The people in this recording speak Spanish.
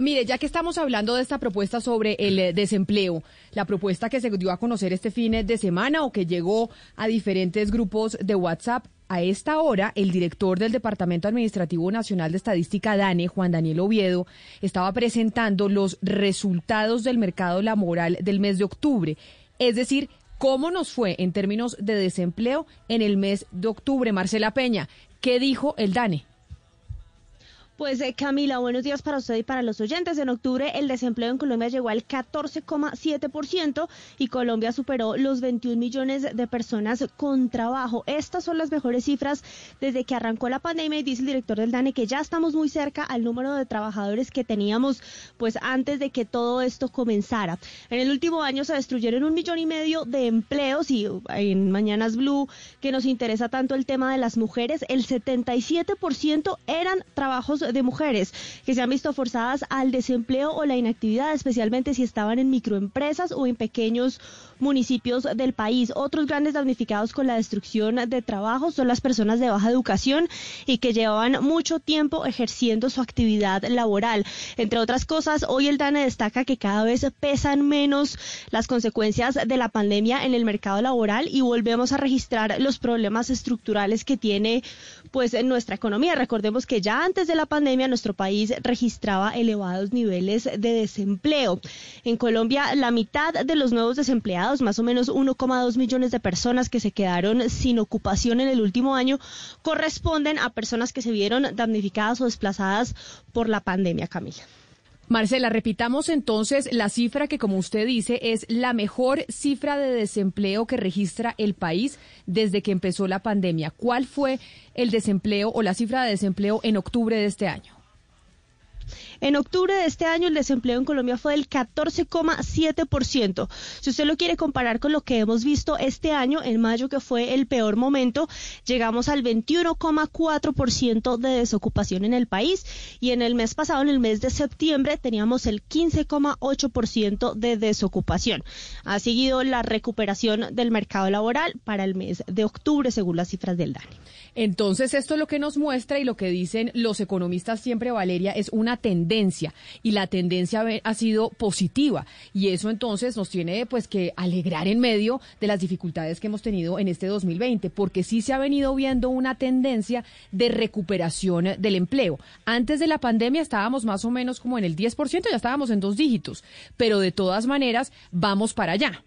Mire, ya que estamos hablando de esta propuesta sobre el eh, desempleo, la propuesta que se dio a conocer este fin de semana o que llegó a diferentes grupos de WhatsApp, a esta hora, el director del Departamento Administrativo Nacional de Estadística, DANE, Juan Daniel Oviedo, estaba presentando los resultados del mercado laboral del mes de octubre. Es decir, cómo nos fue en términos de desempleo en el mes de octubre. Marcela Peña, ¿qué dijo el DANE? Pues eh, Camila, buenos días para usted y para los oyentes. En octubre el desempleo en Colombia llegó al 14,7% y Colombia superó los 21 millones de personas con trabajo. Estas son las mejores cifras desde que arrancó la pandemia y dice el director del DANE que ya estamos muy cerca al número de trabajadores que teníamos pues antes de que todo esto comenzara. En el último año se destruyeron un millón y medio de empleos y en Mañanas Blue, que nos interesa tanto el tema de las mujeres, el 77% eran trabajos de mujeres que se han visto forzadas al desempleo o la inactividad, especialmente si estaban en microempresas o en pequeños municipios del país. Otros grandes damnificados con la destrucción de trabajo son las personas de baja educación y que llevaban mucho tiempo ejerciendo su actividad laboral. Entre otras cosas, hoy el DANE destaca que cada vez pesan menos las consecuencias de la pandemia en el mercado laboral y volvemos a registrar los problemas estructurales que tiene pues en nuestra economía. Recordemos que ya antes de la pandemia nuestro país registraba elevados niveles de desempleo. En Colombia, la mitad de los nuevos desempleados, más o menos 1,2 millones de personas que se quedaron sin ocupación en el último año, corresponden a personas que se vieron damnificadas o desplazadas por la pandemia, Camila. Marcela, repitamos entonces la cifra que, como usted dice, es la mejor cifra de desempleo que registra el país desde que empezó la pandemia. ¿Cuál fue el desempleo o la cifra de desempleo en octubre de este año? En octubre de este año el desempleo en Colombia fue del 14,7%. Si usted lo quiere comparar con lo que hemos visto este año, en mayo que fue el peor momento, llegamos al 21,4% de desocupación en el país y en el mes pasado, en el mes de septiembre, teníamos el 15,8% de desocupación. Ha seguido la recuperación del mercado laboral para el mes de octubre, según las cifras del DANE. Entonces, esto es lo que nos muestra y lo que dicen los economistas siempre, Valeria, es una tendencia y la tendencia ha sido positiva y eso entonces nos tiene pues que alegrar en medio de las dificultades que hemos tenido en este 2020, porque sí se ha venido viendo una tendencia de recuperación del empleo. Antes de la pandemia estábamos más o menos como en el 10%, ya estábamos en dos dígitos, pero de todas maneras vamos para allá.